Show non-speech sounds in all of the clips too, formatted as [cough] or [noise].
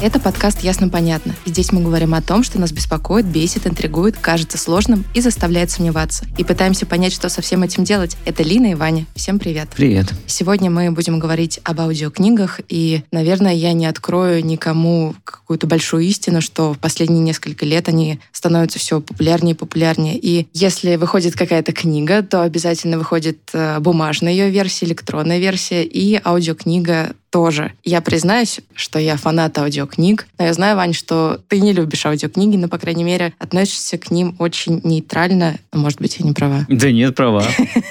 Это подкаст «Ясно-понятно». Здесь мы говорим о том, что нас беспокоит, бесит, интригует, кажется сложным и заставляет сомневаться. И пытаемся понять, что со всем этим делать. Это Лина и Ваня. Всем привет. Привет. Сегодня мы будем говорить об аудиокнигах, и, наверное, я не открою никому какую-то большую истину, что в последние несколько лет они становятся все популярнее и популярнее. И если выходит какая-то книга, то обязательно выходит э, бумажная ее версия, электронная версия и аудиокнига тоже. Я признаюсь, что я фанат аудиокниг, но я знаю, Вань, что ты не любишь аудиокниги, но, по крайней мере, относишься к ним очень нейтрально. Может быть, я не права. Да нет, права.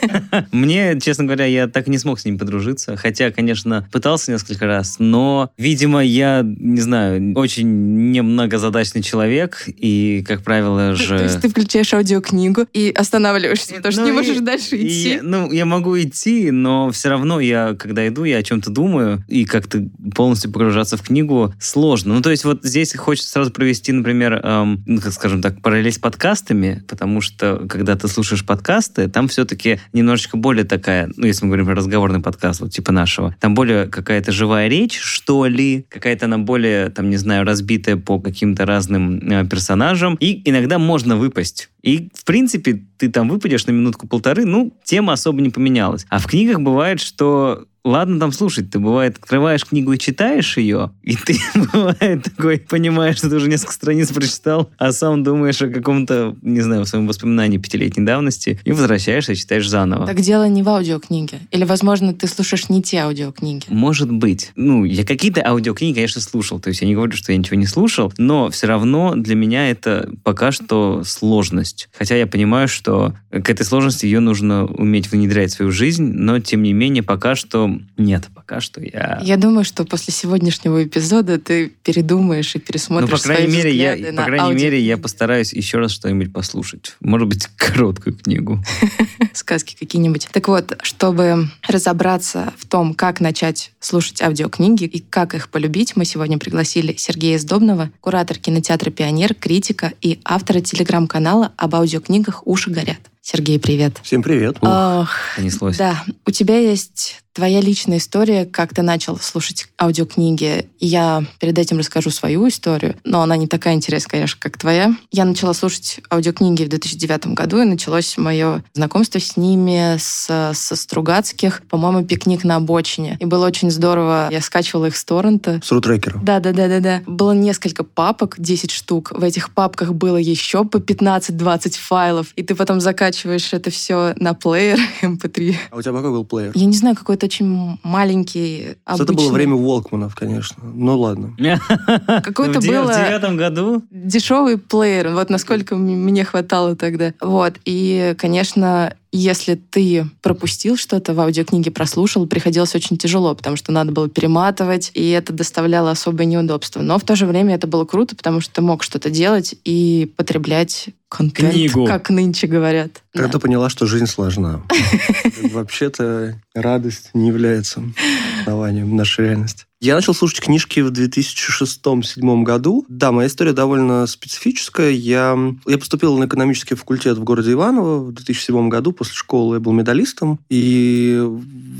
[laughs] Мне, честно говоря, я так и не смог с ним подружиться. Хотя, конечно, пытался несколько раз, но, видимо, я, не знаю, очень немногозадачный человек, и, как правило же... То есть ты включаешь аудиокнигу и останавливаешься, потому что Ну не и- можешь дальше идти. ну, я могу идти, но все равно я, когда иду, я о чем-то думаю, и как-то полностью погружаться в книгу сложно. Ну, то есть вот здесь хочется сразу провести, например, эм, ну, как скажем так, параллель с подкастами, потому что, когда ты слушаешь подкасты, там все-таки немножечко более такая, ну, если мы говорим про разговорный подкаст, вот типа нашего, там более какая-то живая речь, что ли, какая-то она более, там, не знаю, разбитая по каким-то разным э, персонажам, и иногда можно выпасть. И, в принципе, ты там выпадешь на минутку-полторы, ну, тема особо не поменялась. А в книгах бывает, что Ладно там слушать, ты бывает открываешь книгу и читаешь ее, и ты [laughs] бывает такой понимаешь, что ты уже несколько страниц прочитал, а сам думаешь о каком-то, не знаю, своем воспоминании пятилетней давности, и возвращаешься и читаешь заново. Так дело не в аудиокниге. Или, возможно, ты слушаешь не те аудиокниги. Может быть. Ну, я какие-то аудиокниги, конечно, слушал. То есть я не говорю, что я ничего не слушал, но все равно для меня это пока что сложность. Хотя я понимаю, что к этой сложности ее нужно уметь внедрять в свою жизнь, но тем не менее пока что нет. Пока что я... Я думаю, что после сегодняшнего эпизода ты передумаешь и пересмотришь ну, по крайней свои мере, я, по на крайней мере, я постараюсь еще раз что-нибудь послушать. Может быть, [laughs] короткую книгу. [laughs] сказки какие-нибудь. Так вот, чтобы разобраться в том, как начать слушать аудиокниги и как их полюбить, мы сегодня пригласили Сергея Сдобного, куратор кинотеатра «Пионер», критика и автора телеграм-канала об аудиокнигах «Уши горят». Сергей, привет. Всем привет. Ох, Понеслось. да, у тебя есть твоя личная история, как ты начал слушать аудиокниги. Я перед этим расскажу свою историю, но она не такая интересная, конечно, как твоя. Я начала слушать аудиокниги в 2009 году, и началось мое знакомство с ними с, со Стругацких, по-моему, «Пикник на обочине». И было очень здорово. Я скачивала их с торрента. С рутрекера. Да, да, да, да, да. Было несколько папок, 10 штук. В этих папках было еще по 15-20 файлов. И ты потом закачиваешь это все на плеер [laughs] MP3. А у тебя какой был плеер? Я не знаю, какой-то очень маленький, Это было обычный. время Волкманов, конечно. Ну ладно. [laughs] Дев- было- В девятом году Дешевый плеер, вот насколько мне хватало тогда. Вот, и, конечно, если ты пропустил что-то в аудиокниге, прослушал, приходилось очень тяжело, потому что надо было перематывать, и это доставляло особое неудобство. Но в то же время это было круто, потому что ты мог что-то делать и потреблять контент, Книгу. как нынче говорят. Да. Когда поняла, что жизнь сложна. [laughs] Вообще-то радость не является основанием нашей реальности. Я начал слушать книжки в 2006-2007 году. Да, моя история довольно специфическая. Я, я поступил на экономический факультет в городе Иваново в 2007 году. После школы я был медалистом. И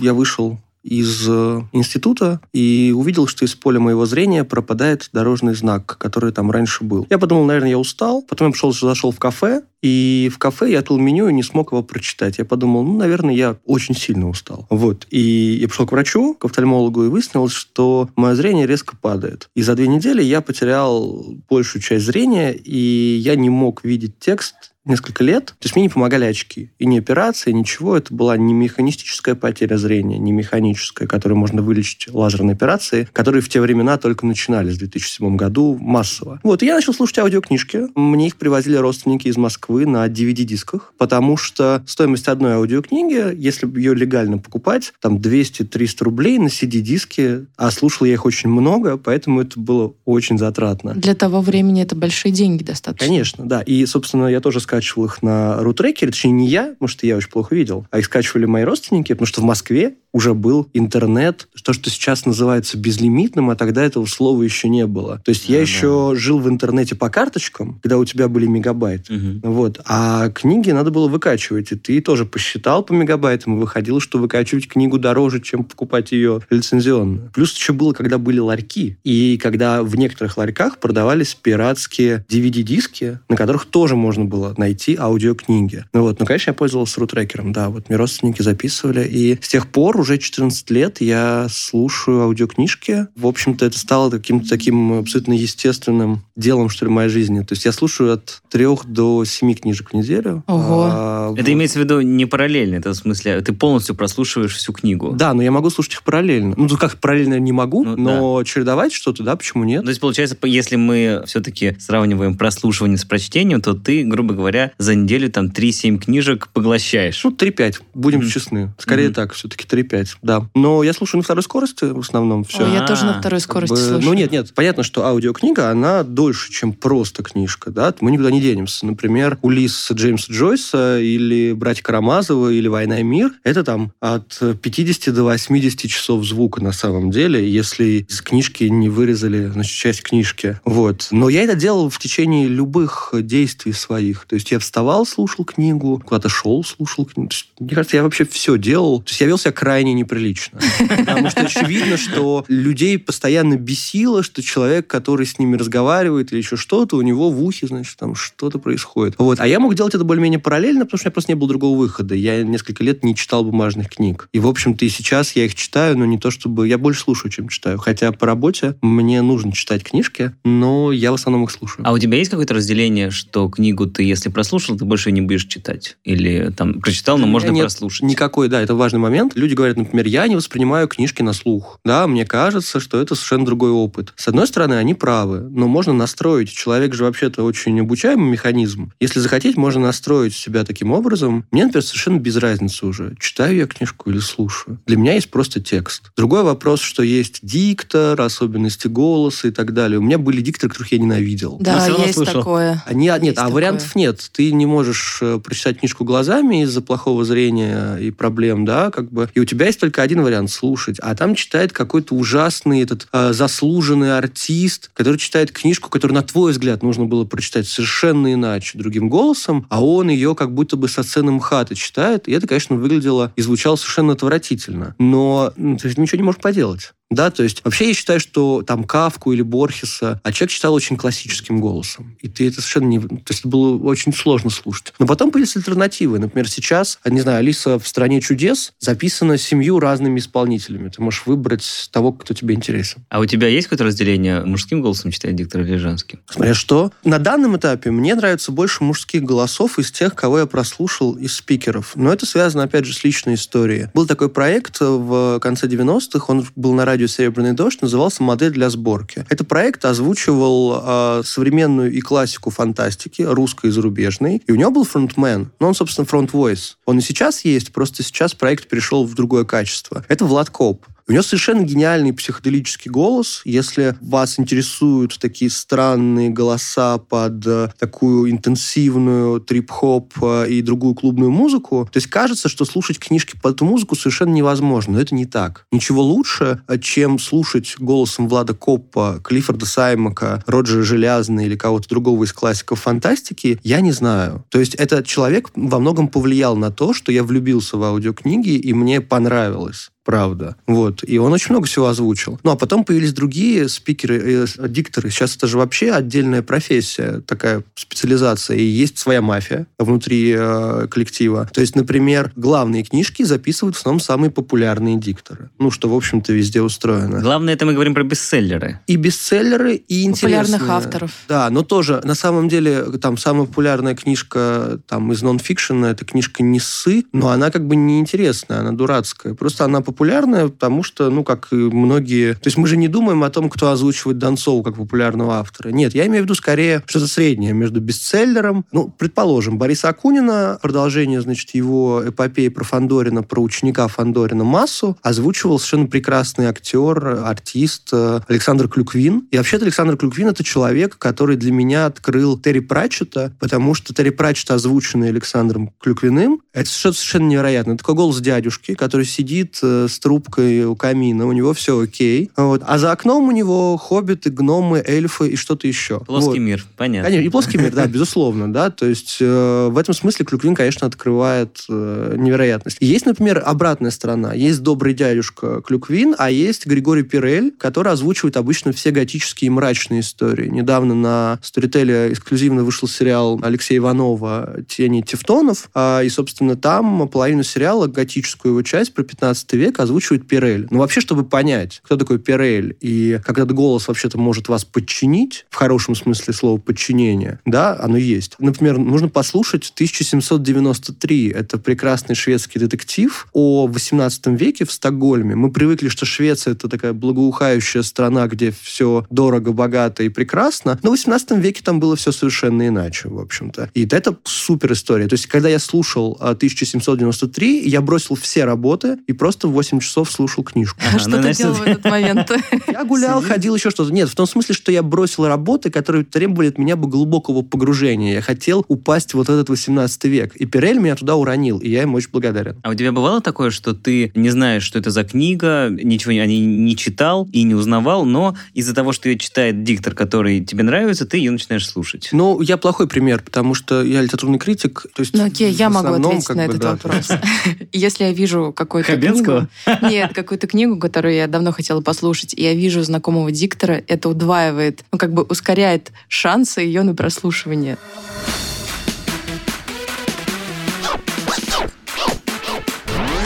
я вышел из э, института и увидел, что из поля моего зрения пропадает дорожный знак, который там раньше был. Я подумал, наверное, я устал. Потом я пошел, зашел в кафе, и в кафе я открыл меню и не смог его прочитать. Я подумал, ну, наверное, я очень сильно устал. Вот. И я пришел к врачу, к офтальмологу, и выяснилось, что мое зрение резко падает. И за две недели я потерял большую часть зрения, и я не мог видеть текст несколько лет. То есть мне не помогали очки. И не операция, ничего. Это была не механистическая потеря зрения, не механическая, которую можно вылечить лазерной операцией, которые в те времена только начинались в 2007 году массово. Вот, и я начал слушать аудиокнижки. Мне их привозили родственники из Москвы на DVD-дисках, потому что стоимость одной аудиокниги, если ее легально покупать, там 200-300 рублей на CD-диске, а слушал я их очень много, поэтому это было очень затратно. Для того времени это большие деньги достаточно. Конечно, да. И, собственно, я тоже скачивал их на рутрекере, точнее, не я, потому что я очень плохо видел, а их скачивали мои родственники, потому что в Москве уже был интернет, то, что сейчас называется безлимитным, а тогда этого слова еще не было. То есть я Да, еще жил в интернете по карточкам, когда у тебя были мегабайты. Мгм. Вот. А книги надо было выкачивать. И ты тоже посчитал по мегабайтам, и выходило, что выкачивать книгу дороже, чем покупать ее лицензионно. Плюс еще было, когда были ларьки. И когда в некоторых ларьках продавались пиратские DVD-диски, на которых тоже можно было найти аудиокниги. Ну вот. Ну, конечно, я пользовался рутрекером. Да, вот мне родственники записывали. И с тех пор, уже 14 лет, я слушаю аудиокнижки. В общем-то, это стало каким-то таким абсолютно естественным делом, что ли, в моей жизни. То есть я слушаю от трех до семи книжек в неделю. Ого. А, Это вот. имеется в виду не параллельно, это в смысле, ты полностью прослушиваешь всю книгу. Да, но я могу слушать их параллельно. Ну, тут как параллельно не могу, Ну, но чередовать что-то, да, почему нет? То есть, получается, по- если мы все-таки сравниваем прослушивание с прочтением, то ты, грубо говоря, за неделю там 3-7 книжек поглощаешь. Ну, 3-5, будем Мгм. честны. Скорее Мгм. так, все-таки 3-5, да. Но я слушаю на второй скорости в основном все. Ой, я тоже на А, второй скорости бы, слушаю. Ну нет, нет, понятно, что аудиокнига, она дольше, чем просто книжка, да, мы никуда не денемся. Например, Улисса Джеймса Джойса или Братья Карамазова или Война и мир, это там от 50 до 80 часов звука на самом деле, если из книжки не вырезали, значит, часть книжки. Вот. Но я это делал в течение любых действий своих. То есть я вставал, слушал книгу, куда-то шел, слушал книгу. Есть, мне кажется, я вообще все делал. То есть я вел себя крайне неприлично. Потому что очевидно, что людей постоянно бесило, что человек, который с ними разговаривает или еще что-то, у него в ухе, значит, там что-то происходит. Вот. А я мог делать это более-менее параллельно, потому что у меня просто не было другого выхода. Я несколько лет не читал бумажных книг. И, в общем-то, и сейчас я их читаю, но не то чтобы... Я больше слушаю, чем читаю. Хотя по работе мне нужно читать книжки, но я в основном их слушаю. А у тебя есть какое-то разделение, что книгу ты, если прослушал, ты больше не будешь читать? Или там прочитал, но можно нет прослушать? Никакой, да, это важный момент. Люди говорят, например, я не воспринимаю книжки на слух. Да, мне кажется, что это совершенно другой опыт. С одной стороны, они правы, но можно настроить. Человек же вообще-то очень обучаемый механизм. Если захотеть, можно настроить себя таким образом. Мне, например, совершенно без разницы уже, читаю я книжку или слушаю. Для меня есть просто текст. Другой вопрос, что есть диктор, особенности голоса и так далее. У меня были дикторы, которых я ненавидел. Да, есть слушал. такое. Они, а, нет, Есть а такое. вариантов нет. Ты не можешь э, прочитать книжку глазами из-за плохого зрения и проблем, да, как бы. И у тебя есть только один вариант слушать, а там читает какой-то ужасный этот э, заслуженный артист, который читает книжку, которую на твой взгляд нужно было прочитать совершенно иначе, другим голосом, а он ее как будто бы со сцены МХАТа читает, и это, конечно, выглядело и звучало совершенно отвратительно. Но ты же ничего не можешь поделать. Да, то есть вообще я считаю, что там Кавку или Борхеса, а человек читал очень классическим голосом. И ты это совершенно не... То есть это было очень сложно слушать. Но потом появились альтернативы. Например, сейчас, не знаю, Алиса в «Стране чудес» записана семью разными исполнителями. Ты можешь выбрать того, кто тебе интересен. А у тебя есть какое-то разделение мужским голосом читает диктор или женским? Смотря что. На данном этапе мне нравится больше мужских голосов из тех, кого я прослушал из спикеров. Но это связано, опять же, с личной историей. Был такой проект в конце 90-х, он был на радио «Серебряный дождь», назывался «Модель для сборки». Этот проект озвучивал э, современную и классику фантастики, русской и зарубежной. И у него был фронтмен, но он, собственно, front voice. Он и сейчас есть, просто сейчас проект перешел в другое качество. Это Влад Коп. У него совершенно гениальный психоделический голос. Если вас интересуют такие странные голоса под э, такую интенсивную трип-хоп э, и другую клубную музыку, то есть кажется, что слушать книжки под эту музыку совершенно невозможно. Но это не так. Ничего лучше, э, чем слушать голосом Влада Коппа, Клиффорда Саймака, Роджера Желязна или кого-то другого из классиков фантастики, я не знаю. То есть этот человек во многом повлиял на то, что я влюбился в аудиокниги, и мне понравилось. Правда. Вот. И он очень много всего озвучил. Ну, а потом появились другие спикеры, э, дикторы. Сейчас это же вообще отдельная профессия, такая специализация. И есть своя мафия внутри э, коллектива. То есть, например, главные книжки записывают в основном самые популярные дикторы. Ну, что, в общем-то, везде устроено. Главное, это мы говорим про бестселлеры. И бестселлеры, и интересные. Популярных авторов. Да, но тоже, на самом деле, там самая популярная книжка там, из нон-фикшена, это книжка «Не ссы», но она как бы неинтересная, она дурацкая. Просто она популярная, потому что, ну, как и многие... То есть мы же не думаем о том, кто озвучивает Донцову как популярного автора. Нет, я имею в виду скорее что-то среднее между бестселлером. Ну, предположим, Бориса Акунина, продолжение, значит, его эпопеи про Фандорина, про ученика Фандорина массу, озвучивал совершенно прекрасный актер, артист э, Александр Клюквин. И вообще-то Александр Клюквин это человек, который для меня открыл Терри Пратчета, потому что Терри Пратчет, озвученный Александром Клюквиным, это совершенно невероятное. Это такой голос дядюшки, который сидит э, с трубкой у камина, у него все окей. Вот. А за окном у него хоббиты, гномы, эльфы и что-то еще. Плоский Вот. мир, понятно. Конечно, и плоский мир, да, [laughs] безусловно, да. То есть э, в этом смысле Клюквин, конечно, открывает э, невероятность. Есть, например, обратная сторона. Есть добрый дядюшка Клюквин, а есть Григорий Пирель, который озвучивает обычно все готические и мрачные истории. Недавно на Storytel эксклюзивно вышел сериал Алексея Иванова «Тени Тевтонов», а, и, собственно, там половину сериала, готическую его часть про 15 век озвучивает Пирель. Но вообще, чтобы понять, кто такой Пирель, и как этот голос вообще-то может вас подчинить, в хорошем смысле слова подчинение, да, оно есть. Например, нужно послушать 1793. Это прекрасный шведский детектив о 18 веке в Стокгольме. Мы привыкли, что Швеция это такая благоухающая страна, где все дорого, богато и прекрасно. Но в 18 веке там было все совершенно иначе, в общем-то. И это супер история. То есть, когда я слушал а, 1793, я бросил все работы и просто в 8 часов слушал книжку. Ага, Что ну, ты делал в этот момент? [laughs] Я гулял, ходил, еще что-то. Нет, в том смысле, что я бросил работы, которые требовали от меня бы глубокого погружения. Я хотел упасть вот в этот 18 век. И Пирель меня туда уронил, и я ему очень благодарен. А у тебя бывало такое, что ты не знаешь, что это за книга, ничего не, о ней не читал и не узнавал, но из-за того, что ее читает диктор, который тебе нравится, ты ее начинаешь слушать? Ну, я плохой пример, потому что я литературный критик. То есть Ну окей, я могу основном, ответить как на бы, этот да, вопрос. [laughs] Если я вижу какую-то Хабенского? [laughs] Нет, какую-то книгу, которую я давно хотела послушать, и я вижу знакомого диктора, это удваивает, ну как бы ускоряет шансы ее на прослушивание.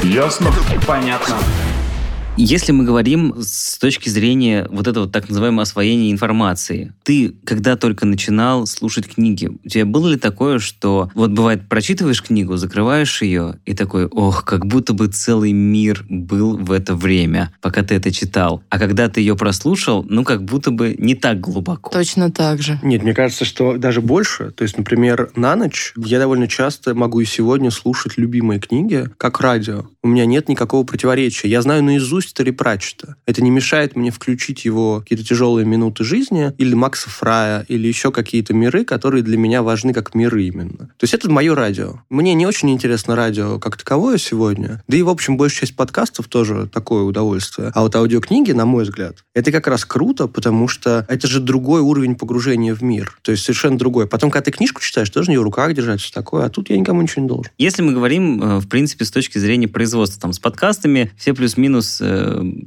Ясно? Понятно. Если мы говорим с точки зрения вот этого так называемого освоения информации, ты, когда только начинал слушать книги, у тебя было ли такое, что вот бывает, прочитываешь книгу, закрываешь ее и такой, ох, как будто бы целый мир был в это время, пока ты это читал. А когда ты ее прослушал, ну, как будто бы не так глубоко. Точно так же. Нет, мне кажется, что даже больше. То есть, например, на ночь я довольно часто могу и сегодня слушать любимые книги, как радио. У меня нет никакого противоречия. Я знаю наизусть Терри Пратчета. Это не мешает мне включить его какие-то тяжелые минуты жизни или Макса Фрая, или еще какие-то миры, которые для меня важны как миры именно. То есть это мое радио. Мне не очень интересно радио как таковое сегодня. Да и, в общем, большая часть подкастов тоже такое удовольствие. А вот аудиокниги, на мой взгляд, это как раз круто, потому что это же другой уровень погружения в мир. То есть совершенно другой. Потом, когда ты книжку читаешь, тоже не в руках держать, все такое. А тут я никому ничего не должен. Если мы говорим, э, в принципе, с точки зрения производства, там, с подкастами, все плюс-минус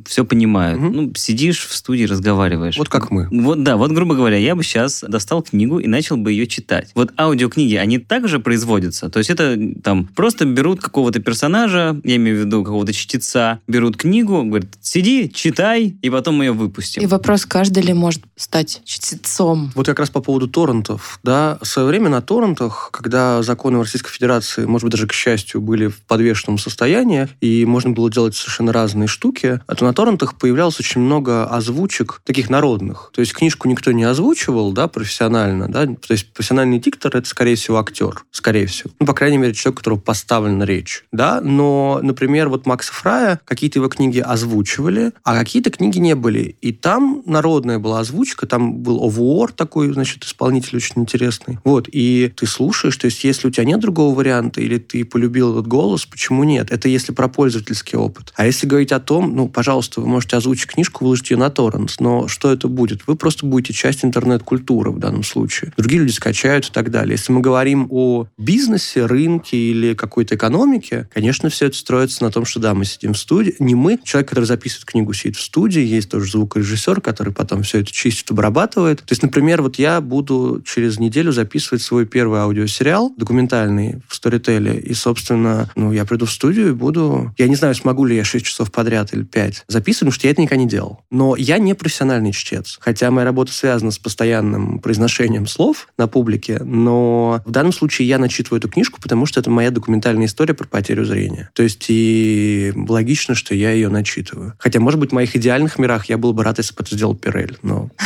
все понимают. Мгм. Ну, сидишь в студии, разговариваешь. Вот как мы. Вот, да, вот, грубо говоря, я бы сейчас достал книгу и начал бы ее читать. Вот аудиокниги, они также производятся? То есть это там просто берут какого-то персонажа, я имею в виду какого-то чтеца, берут книгу, говорят, сиди, читай, и потом мы ее выпустим. И вопрос, каждый ли может стать чтецом? Вот как раз по поводу торрентов. Да, в свое время на торрентах, когда законы в Российской Федерации, может быть, даже к счастью, были в подвешенном состоянии, и можно было делать совершенно разные штуки, а то на торрентах появлялось очень много озвучек таких народных. То есть книжку никто не озвучивал, да, профессионально, да, то есть профессиональный диктор — это, скорее всего, актер, скорее всего. Ну, по крайней мере, человек, которого поставлена речь, да, но, например, вот Макса Фрая, какие-то его книги озвучивали, а какие-то книги не были. И там народная была озвучка, там был Овуор такой, значит, исполнитель очень интересный. Вот, и ты слушаешь, то есть если у тебя нет другого варианта, или ты полюбил этот голос, почему нет? Это если про пользовательский опыт. А если говорить о том, ну, пожалуйста, вы можете озвучить книжку, выложить ее на торрент, но что это будет? Вы просто будете часть интернет-культуры в данном случае. Другие люди скачают и так далее. Если мы говорим о бизнесе, рынке или какой-то экономике, конечно, все это строится на том, что да, мы сидим в студии. Не мы, человек, который записывает книгу, сидит в студии, есть тоже звукорежиссер, который потом все это чистит, обрабатывает. То есть, например, вот я буду через неделю записывать свой первый аудиосериал документальный в Storytel, и, собственно, ну, я приду в студию и буду... Я не знаю, смогу ли я 6 часов подряд или писатель, пять записывали, потому что я это никогда не делал. Но я не профессиональный чтец. Хотя моя работа связана с постоянным произношением слов на публике, но в данном случае я начитываю эту книжку, потому что это моя документальная история про потерю зрения. То есть и логично, что я ее начитываю. Хотя, может быть, в моих идеальных мирах я был бы рад, если бы это сделал Пирель, но... [laughs]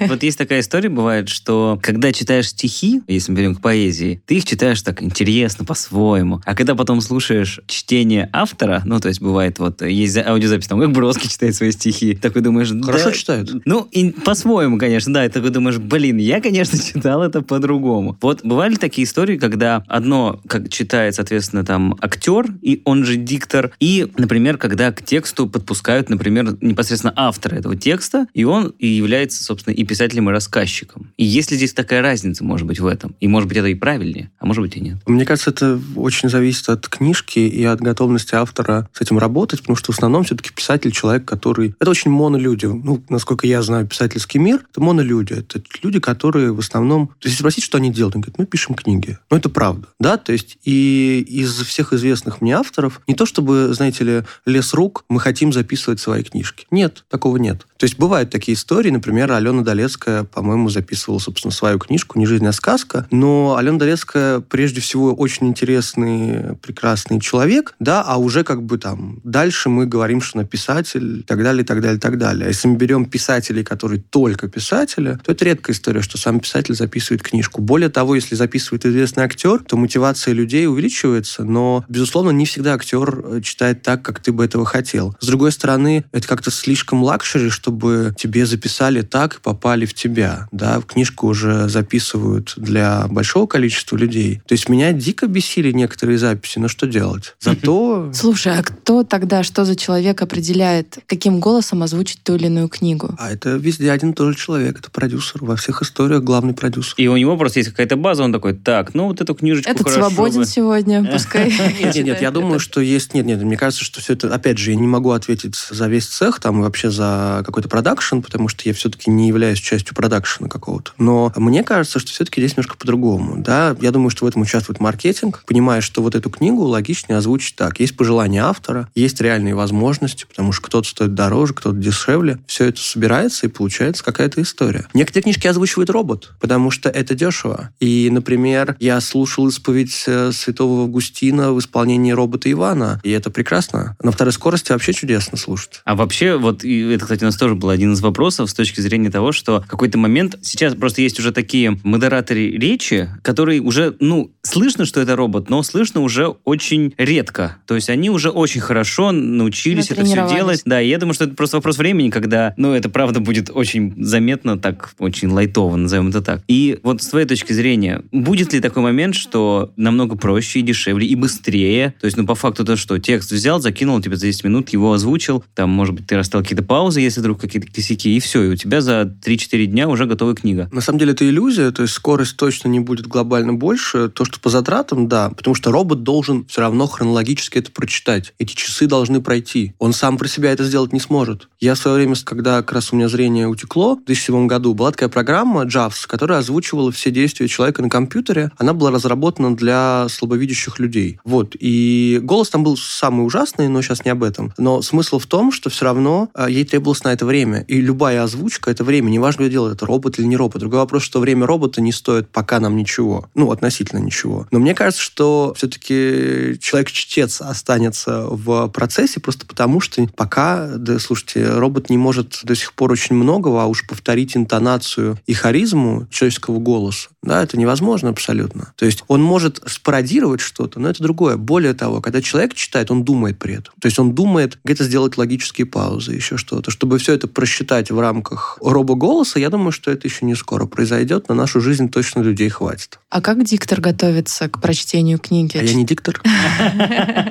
Вот есть такая история, бывает, что когда читаешь стихи, если мы берем к поэзии, ты их читаешь так интересно, по-своему. А когда потом слушаешь чтение автора, ну, то есть бывает вот, есть аудиозапись, там, как Бродский читает свои стихи, такой думаешь... Хорошо да, читают. Ну, и по-своему, конечно, да, и такой думаешь, блин, я, конечно, [laughs] читал это по-другому. Вот бывали такие истории, когда одно, как читает, соответственно, там, актер, и он же диктор, и, например, когда к тексту подпускают, например, непосредственно автора этого текста, и он и является, собственно, и писателем, и рассказчиком. И если здесь такая разница, может быть, в этом, и, может быть, это и правильнее, а может быть, и нет. Мне кажется, это очень зависит от книжки и от готовности автора с этим работать, потому что в основном все-таки писатель человек, который... Это очень монолюди. Ну, насколько я знаю писательский мир, это монолюди. Это люди, которые в основном... То есть, спросить, что они делают, они говорят, мы пишем книги. Ну, это правда. Да, то есть и из всех известных мне авторов, не то чтобы, знаете ли, лес рук, мы хотим записывать свои книжки. Нет, такого нет. То есть бывают такие истории, например, Алена Долецкая, по-моему, записывала, собственно, свою книжку «Не жизнь, а сказка», но Алена Долецкая, прежде всего, очень интересный, прекрасный человек, да, а уже как бы там дальше мы говорим, что она писатель и так далее, и так далее, и так далее. А если мы берем писателей, которые только писатели, то это редкая история, что сам писатель записывает книжку. Более того, если записывает известный актер, то мотивация людей увеличивается, но, безусловно, не всегда актер э, читает так, как ты бы этого хотел. С другой стороны, это как-то слишком luxury, чтобы тебе записали так и попали в тебя. Да? Книжку уже записывают для большого количества людей. То есть меня дико бесили некоторые записи, но что делать? [laughs] Зато... Слушай, а кто тогда, что за человек определяет, каким голосом озвучить ту или иную книгу? А это везде один и тот же человек, это продюсер. Во всех историях главный продюсер. И у него просто есть какая-то база, он такой, так, ну вот эту книжечку Этот хорошо свободен бы». сегодня, [laughs] пускай. Нет, нет, нет, я думаю, что есть... Нет, нет, мне кажется, что все это... Опять же, я не могу ответить за весь цех, там, вообще за какой-то продакшн, потому что я все-таки не являюсь частью продакшена какого-то. Но мне кажется, что все-таки здесь немножко по-другому. Да, я думаю, что в этом участвует маркетинг, понимая, что вот эту книгу логичнее озвучить так. Есть пожелания автора, есть реальные возможности, потому что кто-то стоит дороже, кто-то дешевле. Все это собирается, и получается какая-то история. Некоторые книжки озвучивает робот, потому что это дешево. И, например, я слушал исповедь э, святого Августина в исполнении робота Ивана, и это прекрасно. На второй скорости вообще чудесно слушать. А вообще, вот и это, кстати, у нас тоже был один из вопросов с точки зрения того, что в какой-то момент сейчас просто есть уже такие модераторы речи, которые уже, ну, слышно, что это робот, но слышно уже очень редко. То есть они уже очень хорошо научились это все делать. Да, и я думаю, что это просто вопрос времени, когда, ну, это правда будет очень заметно, так, очень лайтово, назовем это так. И вот с твоей точки зрения, будет ли такой момент, что намного проще и дешевле, и быстрее? То есть, ну, по факту то, что текст взял, закинул тебе за 10 минут, его озвучил, там, может быть, ты расставил какие-то паузы, если вдруг какие-то косяки, и все, и у тебя за 3-4 дня уже готовая книга. На самом деле это иллюзия, то есть скорость точно не будет глобально больше. То, что по затратам, да, потому что робот должен все равно хронологически это прочитать. Эти часы должны пройти. Он сам про себя это сделать не сможет. Я в свое время, когда как раз у меня зрение утекло, в 2007 году, была такая программа JAWS, которая озвучивала все действия человека на компьютере. Она была разработана для слабовидящих людей. Вот. И голос там был самый ужасный, но сейчас не об этом. Но смысл в том, что все равно э, ей требовалось на это время. И любая озвучка — это время. Неважно, что делает это робот или не робот. Другой вопрос, что время робота не стоит пока нам ничего. Ну, относительно ничего. Но мне кажется, что все-таки человек-чтец останется в процессе просто потому, что пока, да, слушайте, робот не может до сих пор очень многого, а уж повторить интонацию и харизму человеческого голоса, да, это невозможно абсолютно. То есть он может спародировать что-то, но это другое. Более того, когда человек читает, он думает при этом. То есть он думает где-то сделать логические паузы, еще что-то. Чтобы все это просчитать в рамках робоголоса, я думаю, что это еще не скоро произойдет. На нашу жизнь точно людей хватит. А как диктор готовится к прочтению книги? А я не диктор. [laughs]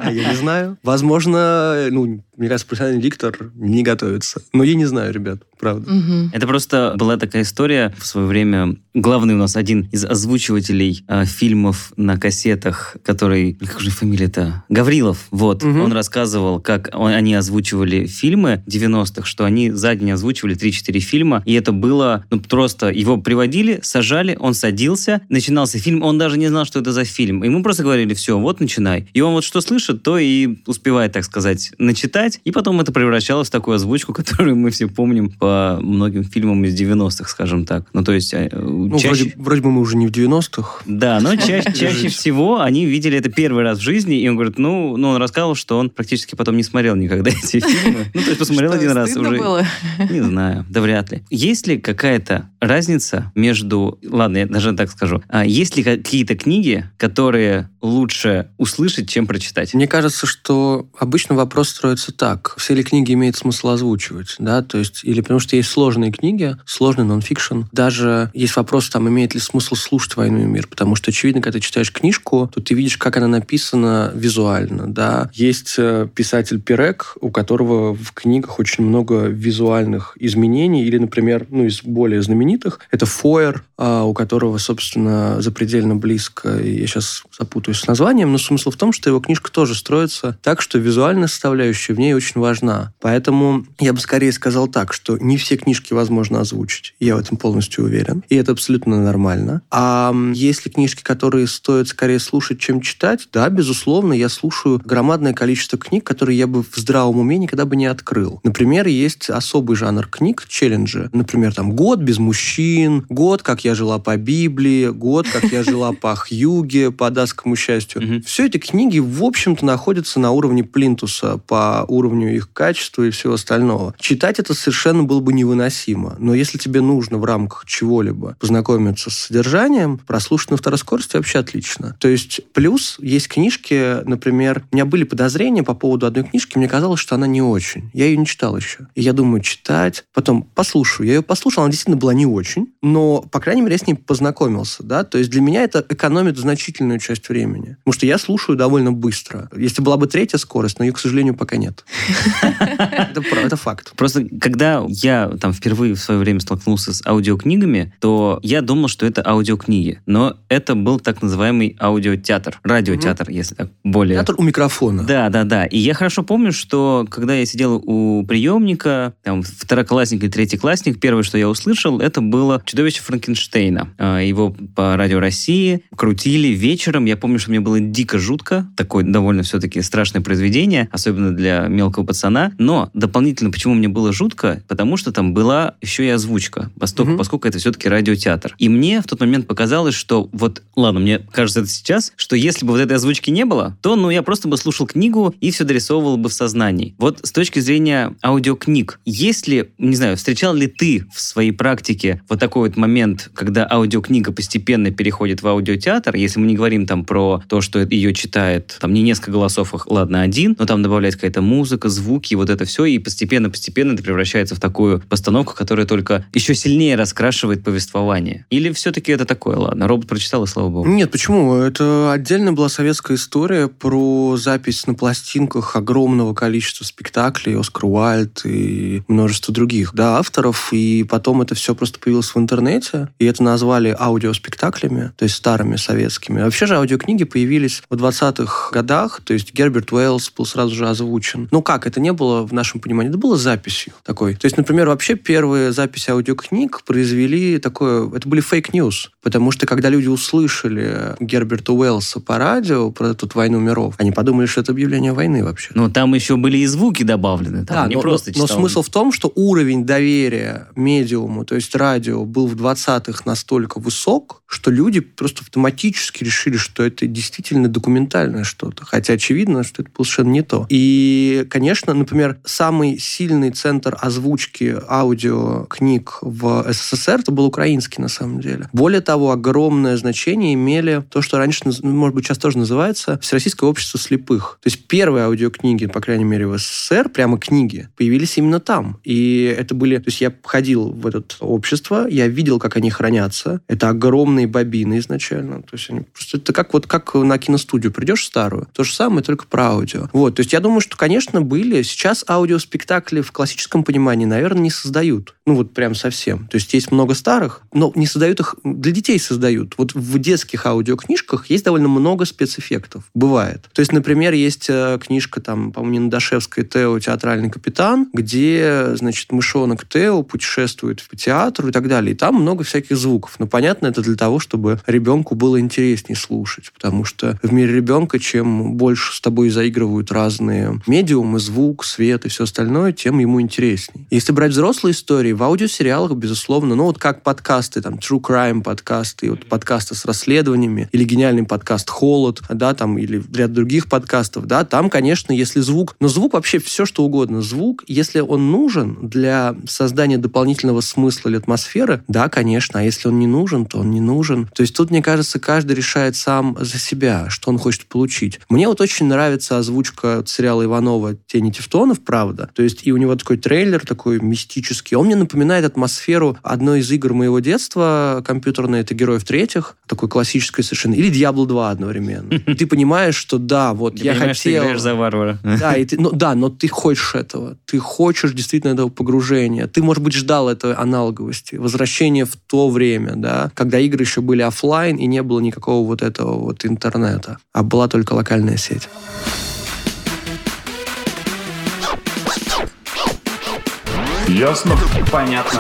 А я не знаю. Возможно, ну, own мне кажется, профессиональный диктор не готовится. Но я не знаю, ребят, правда. Мгм. Это просто была такая история в свое время. Главный у нас один из озвучивателей э, фильмов на кассетах, который... Как же фамилия-то? Гаврилов. Вот. Мгм. Он рассказывал, как он- они озвучивали фильмы 90-х, что они за день озвучивали 3-4 фильма, и это было ну, просто... Его приводили, сажали, он садился, начинался фильм, он даже не знал, что это за фильм. Ему просто говорили, все, вот начинай. И он вот что слышит, то и успевает, так сказать, начитать, читать, и потом это превращалось в такую озвучку, [laughs] которую мы все помним по многим фильмам из 90-х, скажем так. Ну, то есть... Э, ну, чаще... вроде, вроде бы мы уже не в 90-х. Да, но [laughs] чаще, чаще всего они видели это первый раз в жизни, и он говорит, ну, ну, он рассказывал, что он практически потом не смотрел никогда [laughs] эти фильмы. Ну, то есть посмотрел один раз уже. было? Не знаю, да вряд ли. Есть ли какая-то разница между... Ладно, я даже так скажу. А есть ли какие-то книги, которые лучше услышать, чем прочитать? Мне кажется, что обычно вопрос строится так. Все ли книги имеет смысл озвучивать? Да? То есть, или потому что есть сложные книги, сложный нонфикшн. Даже есть вопрос, там, имеет ли смысл слушать «Войну и мир», потому что, очевидно, когда ты читаешь книжку, то ты видишь, как она написана визуально. Да? Есть э, писатель Пирек, у которого в книгах очень много визуальных изменений, или, например, ну, из более знаменитых, это Фойер, а, у которого, собственно, запредельно близко, я сейчас запутаюсь с названием, но смысл в том, что его книжка тоже строится так, что визуальная составляющая в ней очень важна. Поэтому я бы скорее сказал так, что не все книжки возможно озвучить. Я в этом полностью уверен. И это абсолютно нормально. А есть ли книжки, которые стоит скорее слушать, чем читать? Да, безусловно, я слушаю громадное количество книг, которые я бы в здравом уме никогда бы не открыл. Например, есть особый жанр книг, челленджи. Например, там «Год без мужчин», «Год, как я жила по Библии», «Год, как я жила по Хьюге», по датскому счастью. Все эти книги, в общем-то, находятся на уровне плинтуса по уровню их качества и всего остального. Читать это совершенно было бы невыносимо. Но если тебе нужно в рамках чего-либо познакомиться с содержанием, прослушать на второй скорости вообще отлично. То есть плюс есть книжки, например, у меня были подозрения по поводу одной книжки, мне казалось, что она не очень. Я ее не читал еще. И я думаю, читать, потом послушаю. Я ее послушал, она действительно была не очень, но, по крайней мере, я с ней познакомился, да, то есть для меня это экономит значительную часть времени. Потому что я слушаю довольно быстро. Если была бы третья скорость, но ее, к сожалению, пока нет. Это факт. Просто когда я там впервые в свое время столкнулся с аудиокнигами, то я думал, что это аудиокниги. Но это был так называемый аудиотеатр. Радиотеатр, если так более... Театр у микрофона. Да, да, да. И я хорошо помню, что когда я сидел у приемника, там, второклассник или третий классник, первое, что я услышал, это было «Чудовище Франкенштейна». А, его по радио России крутили вечером. Я помню, что мне было дико жутко. Такое довольно все-таки страшное произведение, особенно для мелкого пацана. Но дополнительно, почему мне было жутко? Потому что там была еще и озвучка, поскольку, угу. поскольку это все-таки радиотеатр. И мне в тот момент показалось, что вот, ладно, мне кажется это сейчас, что если бы вот этой озвучки не было, то, ну, я просто бы слушал книгу и все дорисовывал бы в сознании. Вот с точки зрения аудиокниг, если, не знаю, встречал ли ты в своей практике вот такой вот момент, когда аудиокнига постепенно переходит в аудиотеатр, если мы не говорим там про то, что ее читает, там не несколько голосов, ладно, один, но там добавляется какая-то музыка, звуки, вот это все, и постепенно-постепенно это превращается в такую постановку, которая только еще сильнее раскрашивает повествование. Или все-таки это такое, ладно, робот прочитал, и слава богу. Нет, почему? Это отдельно была советская история про запись на пластинках огромного количества спектаклей, Оскар Уальд и множество других да, авторов, и потом это все просто появилось в интернете, и это назвали аудиоспектаклями, то есть старыми советскими. Вообще же аудиокниги появились в 20-х годах, то есть Герберт Уэллс был сразу же озвучен. Ну как, это не было в нашем понимании, это было записью такой. То есть, например, вообще первые записи аудиокниг произвели такое, это были fake news, потому что когда люди услышали Герберта Уэллса по радио про эту войну миров, они подумали, что это объявление войны вообще. Ну там еще были и звуки добавлены, да, не но, просто но, но смысл в том, что уровень доверия медиуму, то есть радио, был в 20-х настолько высок, что люди просто автоматически решили, что это действительно документальное что-то. Хотя очевидно, что это было совершенно не то. И, конечно, например, самый сильный центр озвучки аудиокниг в СССР это был украинский, на самом деле. Более того, огромное значение имели то, что раньше, ну, может быть, сейчас тоже называется Всероссийское общество слепых. То есть первые аудиокниги, по крайней мере, в СССР, прямо книги, появились именно там. И это были... То есть я ходил в это общество, я видел, как они хранятся. Это огромные бобины изначально. То есть они просто... Это как вот как на киностудию придешь старую, то же самое, только про аудио. Вот. То есть я думаю, что, конечно, были. Сейчас аудиоспектакли в классическом понимании, наверное, не создают. Ну вот прям совсем. То есть есть много старых, но не создают их... Для детей создают. Вот в детских аудиокнижках есть довольно много спецэффектов. Бывает. То есть, например, есть э, книжка там, по-моему, Нендашевская Тео «Театральный капитан», где, значит, мышонок Тео путешествует по театру и так далее. И там много всяких звуков. Но понятно, это для того, чтобы ребенку было интереснее слушать. Потому что в мире ребенка, чем больше с тобой заигрывают разные медиа, медиум, и звук, свет, и все остальное, тем ему интересней. Если брать взрослые истории, в аудиосериалах, безусловно, ну вот как подкасты, там, true crime подкасты, вот подкасты с расследованиями, или гениальный подкаст «Холод», да, там, или ряд других подкастов, да, там, конечно, если звук, но звук вообще все, что угодно, звук, если он нужен для создания дополнительного смысла или атмосферы, да, конечно, а если он не нужен, то он не нужен. То есть тут, мне кажется, каждый решает сам за себя, что он хочет получить. Мне вот очень нравится озвучка сериала Иванова «Тени Тевтонов», правда. То есть и у него такой трейлер такой мистический. Он мне напоминает атмосферу одной из игр моего детства компьютерной, это «Героев третьих», такой классической совершенно, или «Диабло 2» одновременно. И ты понимаешь, что да, вот я хотел... за варвара. Да, и ты, ну, да, но ты хочешь этого. Ты хочешь действительно этого погружения. Ты, может быть, ждал этой аналоговости, возвращения в то время, да, когда игры еще были офлайн и не было никакого вот этого вот интернета, а была только локальная сеть. Ясно? Понятно.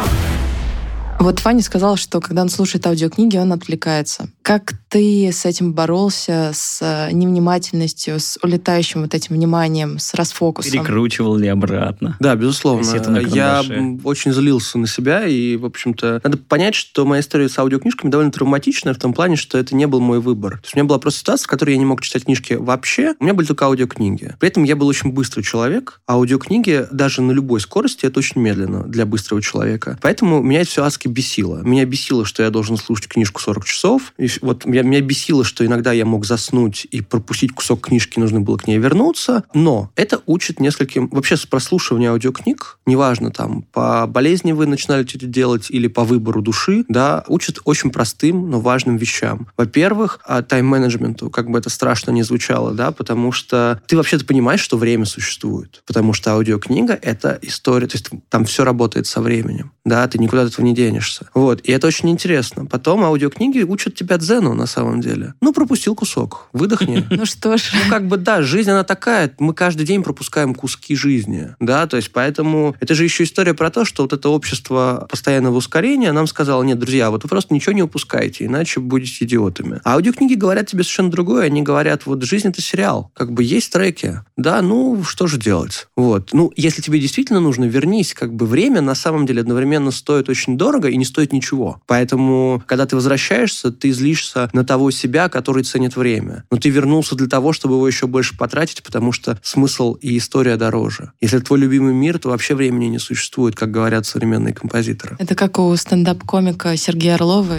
Вот Фанни сказал, что когда он слушает аудиокниги, он отвлекается. Как ты с этим боролся, с э, невнимательностью, с улетающим вот этим вниманием, с расфокусом? Перекручивал ли обратно? Да, безусловно. Я очень злился на себя, и, в общем-то, надо понять, что моя история с аудиокнижками довольно травматичная в том плане, что это не был мой выбор. То есть у меня была просто ситуация, в которой я не мог читать книжки вообще, у меня были только аудиокниги. При этом я был очень быстрый человек, а аудиокниги даже на любой скорости это очень медленно для быстрого человека. Поэтому меня это все адски бесило. Меня бесило, что я должен слушать книжку 40 часов. И вот меня, меня бесило, что иногда я мог заснуть и пропустить кусок книжки, нужно было к ней вернуться. Но это учит нескольким... Вообще с прослушивания аудиокниг, неважно, там, по болезни вы начинали это делать или по выбору души, да, учат очень простым, но важным вещам. Во-первых, а, тайм-менеджменту, как бы это страшно не звучало, да, потому что ты вообще-то понимаешь, что время существует. Потому что аудиокнига — это история, то есть там все работает со временем, да, ты никуда от этого не денешься. Вот, и это очень интересно. Потом аудиокниги учат тебя дзену, на самом деле. Ну, пропустил кусок, выдохни. [laughs] Ну что ж, Ну, как бы, да, жизнь, она такая. Мы каждый день пропускаем куски жизни, да, то есть поэтому это же еще история про то, что вот это общество постоянного ускорения нам сказало, нет, друзья, вот вы просто ничего не упускаете, иначе будете идиотами. А аудиокниги говорят тебе совершенно другое. Они говорят, вот жизнь — это сериал. Как бы есть треки. Да, ну, что же делать? Вот. Ну, если тебе действительно нужно, вернись. Как бы время на самом деле одновременно стоит очень дорого и не стоит ничего. Поэтому, когда ты возвращаешься, ты злишься на того себя, который ценит время. Но ты вернулся для того, чтобы его еще больше потратить, потому что смысл и история дороже. Если это твой любимый мир, то вообще времени не существует, как говорят современные композиторы. это как у стендап-комика Сергея Орлова.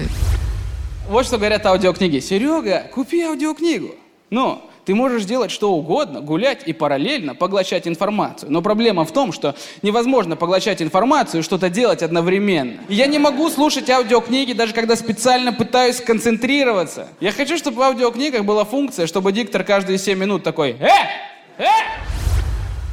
Вот что говорят аудиокниги. Серега, купи аудиокнигу. Ну, ты можешь делать что угодно, гулять и параллельно поглощать информацию. Но проблема в том, что невозможно поглощать информацию и что-то делать одновременно. Я не могу слушать аудиокниги, даже когда специально пытаюсь сконцентрироваться. Я хочу, чтобы в аудиокнигах была функция, чтобы диктор каждые 7 минут такой «Э! Э!»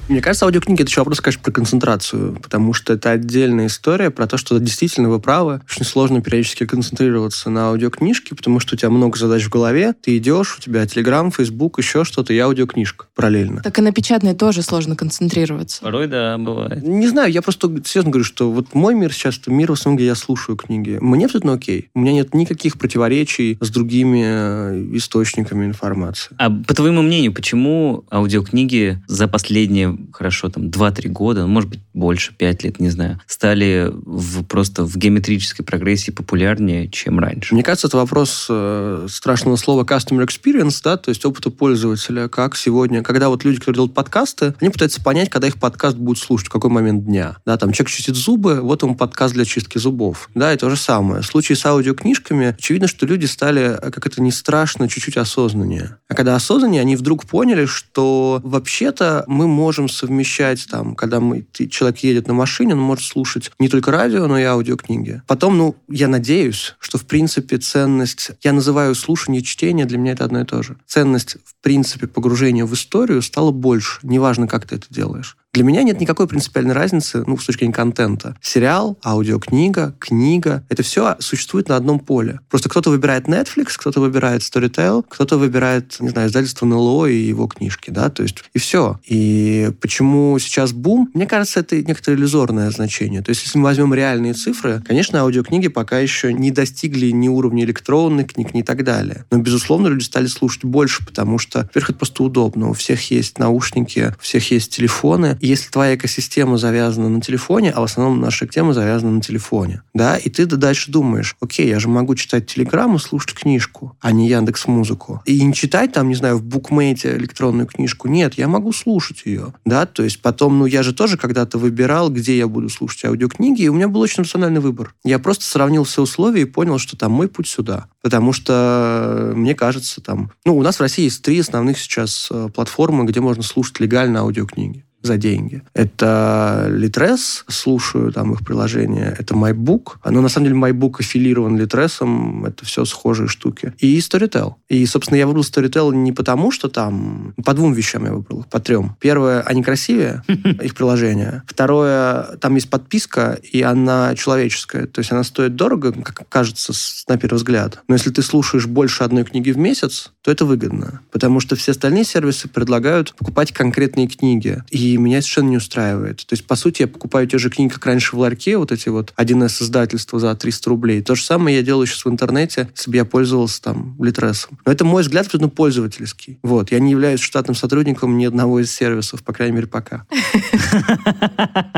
Мне кажется, аудиокниги — это еще вопрос, конечно, про концентрацию, потому что это отдельная история про то, что действительно вы правы. Очень сложно периодически концентрироваться на аудиокнижке, потому что у тебя много задач в голове, ты идешь, у тебя Телеграм, Фейсбук, еще что-то, и аудиокнижка параллельно. Так и на печатной тоже сложно концентрироваться. Порой, да, бывает. Не знаю, я просто серьезно говорю, что вот мой мир сейчас, это мир в основном, где я слушаю книги. Мне абсолютно окей. У меня нет никаких противоречий с другими э, источниками информации. А по твоему мнению, почему аудиокниги за последние, хорошо, там, 2-3 года, ну, может быть, больше, 5 лет, не знаю, стали в, просто в геометрической прогрессии популярнее, чем раньше? Мне кажется, это вопрос э, страшного слова customer experience, да, то есть опыта пользователя, как сегодня, когда вот люди, которые делают подкасты, они пытаются понять, когда их подкаст будут слушать, в какой момент дня. Да, там человек чистит зубы, вот ему подкаст для чистки зубов. Да, и то же самое. В случае с аудиокнижками очевидно, что люди стали, э, как это не страшно, чуть-чуть осознаннее. А когда осознаннее, они вдруг поняли, что вообще-то мы можем совмещать там, когда мы, ты- человек едет на машине, он может слушать не только радио, но и аудиокниги. Потом, ну, я надеюсь, что в принципе ценность, я называю слушание и чтение, для меня это одно и то же. Ценность в принципе погружения в историю стала больше, неважно, как ты это делаешь. Для меня нет никакой принципиальной разницы, ну, с точки зрения контента. Сериал, аудиокнига, книга, это все существует на одном поле. Просто кто-то выбирает Netflix, кто-то выбирает Storytel, кто-то выбирает, не знаю, издательство НЛО и его книжки, да, то есть и все. И почему сейчас бум? Мне кажется, это некоторое иллюзорное значение. То есть если мы возьмем реальные цифры, конечно, аудиокниги пока еще не достигли ни уровня электронных книг, ни так далее. Но, безусловно, люди стали слушать больше, потому что, во-первых, это просто удобно. У всех есть наушники, у всех есть телефоны. И если твоя экосистема завязана на телефоне, а в основном наша тема завязана на телефоне, да, и ты дальше думаешь, окей, я же могу читать телеграмму, слушать книжку, а не Яндекс Музыку. И не читать там, не знаю, в букмейте электронную книжку. Нет, я могу слушать ее, да, то есть потом, ну, я же тоже когда-то выбирал, где я буду слушать аудиокниги, и у меня был очень рациональный выбор. Я просто сравнил все условия и понял, что там мой путь сюда. Потому что, мне кажется, там... Ну, у нас в России есть три основных сейчас э, платформы, где можно слушать легально аудиокниги за деньги. Это Litres, слушаю там их приложение. Это MyBook. Но на самом деле MyBook аффилирован Litres, это все схожие штуки. И Storytel. И, собственно, я выбрал Storytel не потому, что там... По двум вещам я выбрал по трем. Первое, они красивее, [laughs] их приложение. Второе, там есть подписка, и она человеческая. То есть она стоит дорого, как кажется, на первый взгляд. Но если ты слушаешь больше одной книги в месяц, то это выгодно. Потому что все остальные сервисы предлагают покупать конкретные книги. И и меня совершенно не устраивает. То есть, по сути, я покупаю те же книги, как раньше в ларьке, вот эти вот 1С издательства за 300 рублей. То же самое я делаю сейчас в интернете, если бы я пользовался там Литресом. Но это мой взгляд абсолютно пользовательский. Вот. Я не являюсь штатным сотрудником ни одного из сервисов, по крайней мере, пока.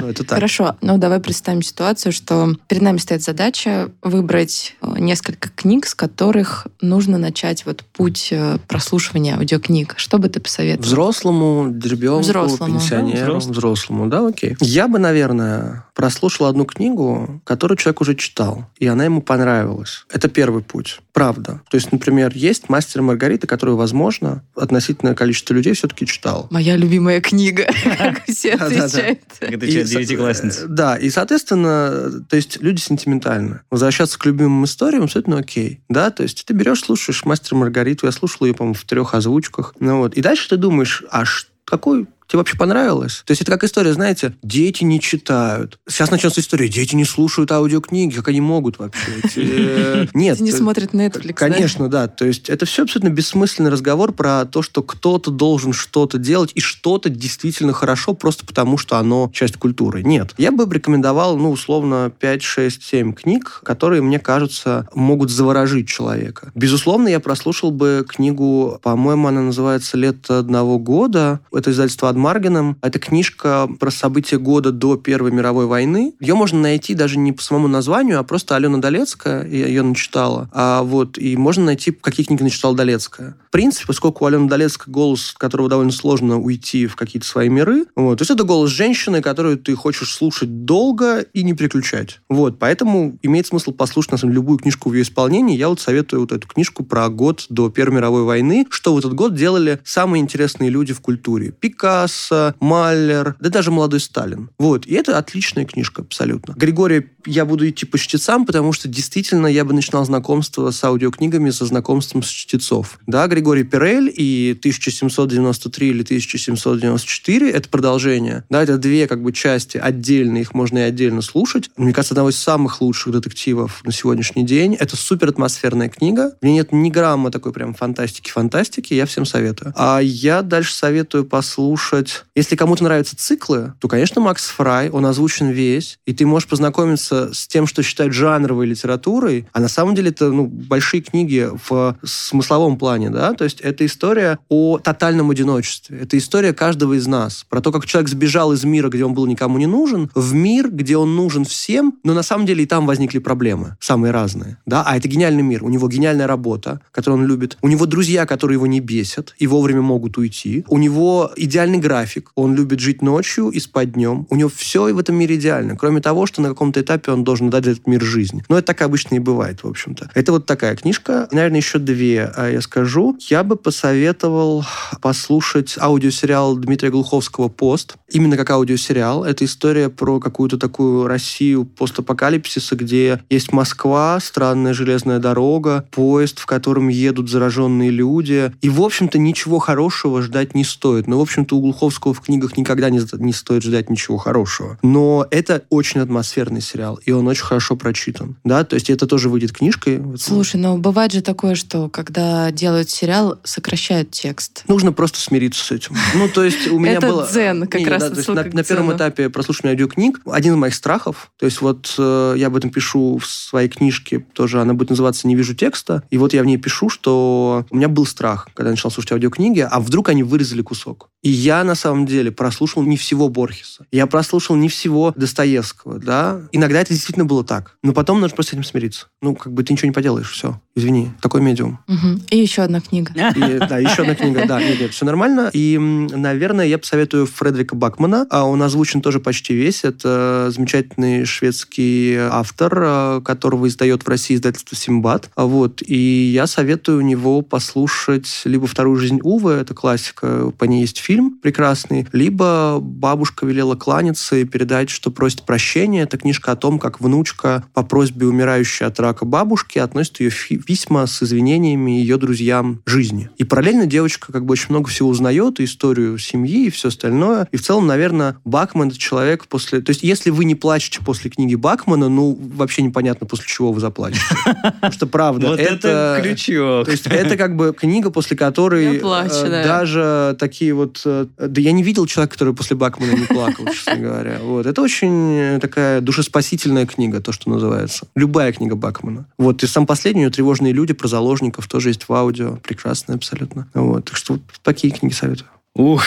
Ну, это так. Хорошо. Ну, давай представим ситуацию, что перед нами стоит задача выбрать э, несколько книг, с которых нужно начать вот путь э, прослушивания аудиокниг. Что бы ты посоветовал? Взрослому, ребенку, Взрослому. пенсионеру пенсионеру, взрослому. взрослому, да, окей. Я бы, наверное, прослушал одну книгу, которую человек уже читал, и она ему понравилась. Это первый путь. Правда. То есть, например, есть «Мастер и Маргарита», которую, возможно, относительное количество людей все-таки читал. Моя любимая книга, [laughs] как все отвечают. Девятиклассница. Да, и, соответственно, то есть люди сентиментальны. Возвращаться к любимым историям абсолютно окей. Да, то есть ты берешь, слушаешь «Мастер и Маргариту», я слушал ее, по-моему, в трех озвучках. Ну вот. И дальше ты думаешь, а какой Тебе вообще понравилось? То есть это как история, знаете, дети не читают. Сейчас начнется история, дети не слушают аудиокниги, как они могут вообще? [laughs] Э, нет. Не смотрят Netflix, Конечно, да. То есть это все абсолютно бессмысленный разговор про то, что кто-то должен что-то делать, и что-то действительно хорошо просто потому, что оно часть культуры. Нет. Я бы рекомендовал, ну, условно, 5, 6, 7 книг, которые, мне кажется, могут заворожить человека. Безусловно, я прослушал бы книгу, по-моему, она называется «Лето одного года». Это издательство Маргином. Это книжка про события года до Первой мировой войны. Ее можно найти даже не по самому названию, а просто Алена Долецкая, я ее начитала. А вот, и можно найти, какие книги начитала Долецкая. В принципе, поскольку у Алены Долецкой голос, которого довольно сложно уйти в какие-то свои миры, вот, то есть это голос женщины, которую ты хочешь слушать долго и не переключать. Вот, поэтому имеет смысл послушать, на самом деле, любую книжку в ее исполнении. Я вот советую вот эту книжку про год до Первой мировой войны, что в этот год делали самые интересные люди в культуре. Пикассо, Пикассо, Маллер, да даже молодой Сталин. Вот. И это отличная книжка абсолютно. Григорий я буду идти по чтецам, потому что действительно я бы начинал знакомство с аудиокнигами со знакомством с чтецов. Да, Григорий Перель и 1793 или 1794 — это продолжение. Да, это две как бы части отдельные, их можно и отдельно слушать. Мне кажется, одного из самых лучших детективов на сегодняшний день. Это супер атмосферная книга. В ней нет ни грамма такой прям фантастики-фантастики. Я всем советую. А я дальше советую послушать... Если кому-то нравятся циклы, то, конечно, Макс Фрай, он озвучен весь, и ты можешь познакомиться с тем, что считают жанровой литературой, а на самом деле это ну, большие книги в смысловом плане, да, то есть это история о тотальном одиночестве, это история каждого из нас, про то, как человек сбежал из мира, где он был никому не нужен, в мир, где он нужен всем, но на самом деле и там возникли проблемы, самые разные, да, а это гениальный мир, у него гениальная работа, которую он любит, у него друзья, которые его не бесят и вовремя могут уйти, у него идеальный график, он любит жить ночью и спать днем, у него все в этом мире идеально, кроме того, что на каком-то этапе он должен дать этот мир жизни. Но это так обычно и бывает, в общем-то. Это вот такая книжка. Наверное, еще две а, я скажу. Я бы посоветовал послушать аудиосериал Дмитрия Глуховского «Пост». Именно как аудиосериал. Это история про какую-то такую Россию постапокалипсиса, где есть Москва, странная железная дорога, поезд, в котором едут зараженные люди. И, в общем-то, ничего хорошего ждать не стоит. Но, в общем-то, у Глуховского в книгах никогда не, не стоит ждать ничего хорошего. Но это очень атмосферный сериал, и он очень хорошо прочитан. Да, то есть это тоже выйдет книжкой. Слушай, но бывает же такое, что когда делают сериал, сокращают текст. Нужно просто смириться с этим. Ну, то есть у меня Это было... дзен, как раз на, первом этапе прослушивания аудиокниг один из моих страхов, то есть вот э, я об этом пишу в своей книжке, тоже она будет называться «Не вижу текста», и вот я в ней пишу, что у меня был страх, когда я начал слушать аудиокниги, а вдруг они вырезали кусок. И я на самом деле прослушал не всего Борхеса, я прослушал не всего Достоевского, да. Иногда это действительно было так, но потом нужно просто с этим смириться. Ну, как бы ты ничего не поделаешь, все. Извини, такой медиум. Мгм. И еще одна книга. [laughs] И, да, еще одна книга, да, нет, нет, все нормально. И, наверное, я посоветую Фредерика Бакмана. А Он озвучен тоже почти весь. Это замечательный шведский автор, э, которого издает в России издательство «Симбад». А Вот. И я советую у него послушать либо «Вторую жизнь Увы», это классика, по ней есть фильм прекрасный, либо «Бабушка велела кланяться и передать, что просит прощения». Это книжка о том, как внучка по просьбе умирающей от рака бабушки относит ее письма с извинениями ее друзьям жизни. И параллельно девочка как бы очень много всего узнает, и историю семьи, и все остальное. И в целом, наверное, Бакман это человек после... То есть, если вы не плачете после книги Бакмана, ну, вообще непонятно, после чего вы заплачете. Потому что, правда, Вот это крючок. то есть это как бы книга, после которой э, да. даже такие вот... Да я не видел человека, который после Бакмана не плакал, честно говоря. Вот. Это очень э, такая душеспасительная книга, то, что называется. Любая книга Бакмана. Вот. И сам последний, «Тревожные люди» про заложников тоже есть в аудио. Прекрасная абсолютно. Вот. Так что вот такие книги советую. Ух,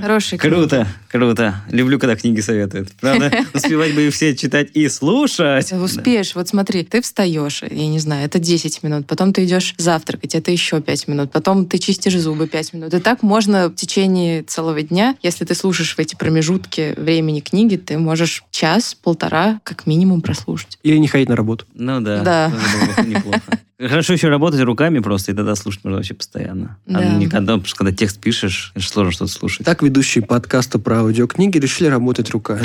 Хорошая книга. круто, круто. Люблю, когда книги советуют. Правда, [laughs] успевать бы их все читать и слушать. Успеешь, вот смотри, ты встаешь, я не знаю, это 10 минут, потом ты идешь завтракать, это еще 5 минут, потом ты чистишь зубы 5 минут. И так можно в течение целого дня, если ты слушаешь в эти промежутки времени книги, ты можешь час, полтора как минимум прослушать. Или не ходить на работу. Ну да, Да. неплохо. [laughs] Хорошо еще работать руками просто, и тогда слушать можно вообще постоянно. А Да. никогда, потому что когда текст пишешь, это сложно что-то слушать. Так ведущие подкаста про аудиокниги решили работать руками.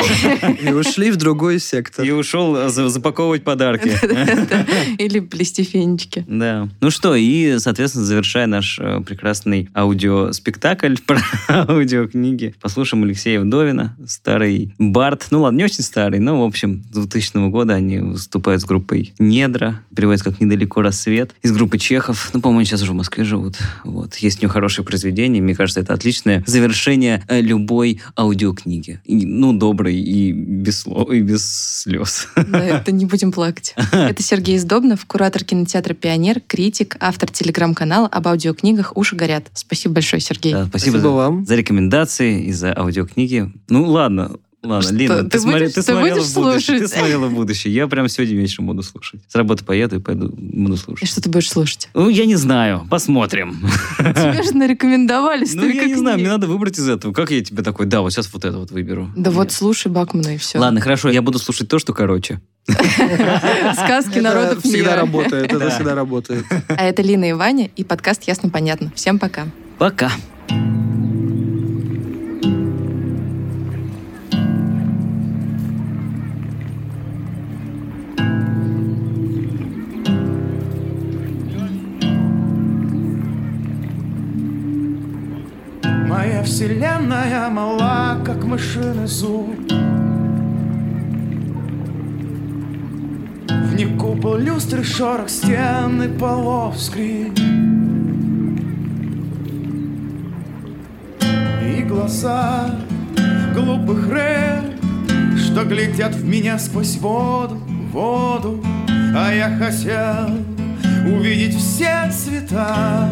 [laughs] И ушли в другой сектор. И ушел э, за- запаковывать подарки. [laughs] [laughs] Или плести фенечки. Да. Ну что, и, соответственно, завершая наш э, прекрасный аудиоспектакль про аудиокниги, послушаем Алексея Вдовина, старый Барт. Ну ладно, не очень старый, но, в общем, с 2000 года они выступают с группой «Недра», переводится как «Недалеко рассвет», из группы Чехов. Ну, по-моему, сейчас уже в Москве живут. Вот. Есть у него хорошие произведения. Мне кажется, это отличное завершение э, любой аудиокниги. И, ну, доброй и без слов, и без слез. Да, это не будем плакать. [laughs] Это Сергей Сдобнов, куратор кинотеатра «Пионер», критик, автор телеграм-канала об аудиокнигах «Уши горят». Спасибо большое, Сергей. Да, спасибо, Спасибо за, вам. за рекомендации и за аудиокниги. Ну ладно, ладно, Что, Лина, ты ты, смотри- будешь- ты ты смотрела будешь в будущее. Ты слушать? смотрела в будущее. Я прям сегодня вечером буду слушать. С работы поеду и пойду буду И слушать. что ты будешь слушать? Ну, я не знаю, посмотрим. Тебе же нарекомендовали [laughs] Ну, я не знаю, мне надо выбрать из этого. Как я тебе такой, да, вот сейчас вот это вот выберу. Да вот слушай Бакмана и все. Ладно, хорошо, я буду слушать то, что короче. Сказки Это народов всегда мира. работает. Это Да. всегда работает. А это Лина и Ваня и подкаст «Ясно-понятно». Всем пока. Пока. Моя вселенная мала, как мышиный зуб. В ней люстры, шорох стены, полов скрип И глаза глупых рыб, что глядят в меня сквозь воду, воду. А я хотел увидеть все цвета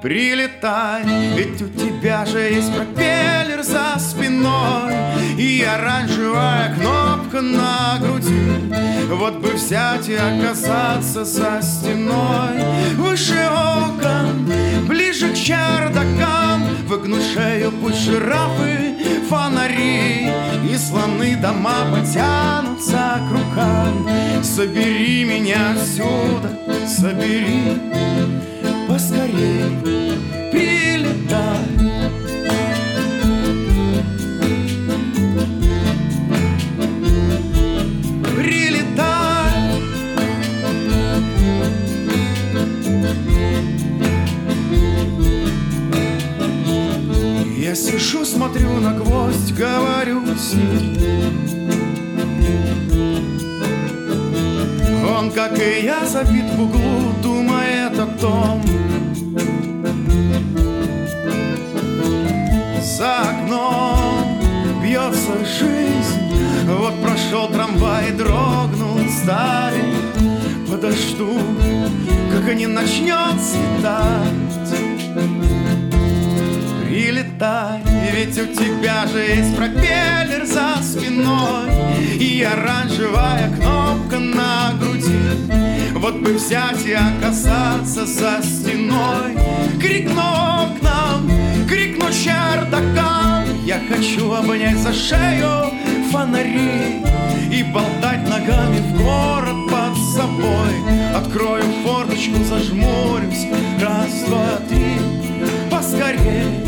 Прилетай, ведь у тебя же есть пропеллер за спиной. И оранжевая кнопка на груди. Вот бы взять и оказаться за стеной. Выше окон, ближе к чердакам. Выгнуть шею, пусть жирафы, фонари. И слоны дома потянутся к рукам. Собери меня отсюда, собери поскорей смотрю на гвоздь, говорю с ним. Он, как и я, забит в углу, думает о том За окном бьется жизнь. Вот прошел трамвай, дрогнул старый Подожду, как они начнет светать Прилетай, ведь у тебя же есть пропеллер за спиной. И оранжевая кнопка на груди. Вот бы взять и оказаться за стеной. Крикну к нам, крикну чердакам. Я хочу обнять за шею фонари И болтать ногами в город под собой. Открою форточку, зажмурюсь Раз, два, три Поскорей